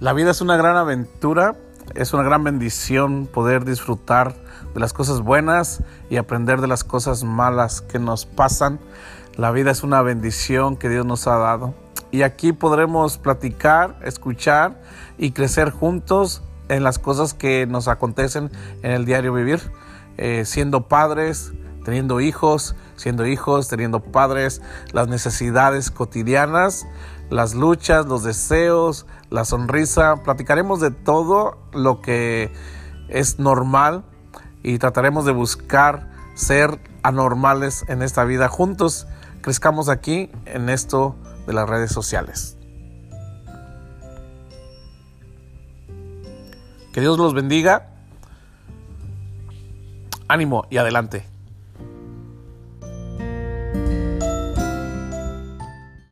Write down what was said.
La vida es una gran aventura, es una gran bendición poder disfrutar de las cosas buenas y aprender de las cosas malas que nos pasan. La vida es una bendición que Dios nos ha dado. Y aquí podremos platicar, escuchar y crecer juntos en las cosas que nos acontecen en el diario vivir, eh, siendo padres, teniendo hijos, siendo hijos, teniendo padres, las necesidades cotidianas, las luchas, los deseos, la sonrisa. Platicaremos de todo lo que es normal y trataremos de buscar ser anormales en esta vida juntos. Crezcamos aquí en esto de las redes sociales. Que Dios los bendiga. Ánimo y adelante.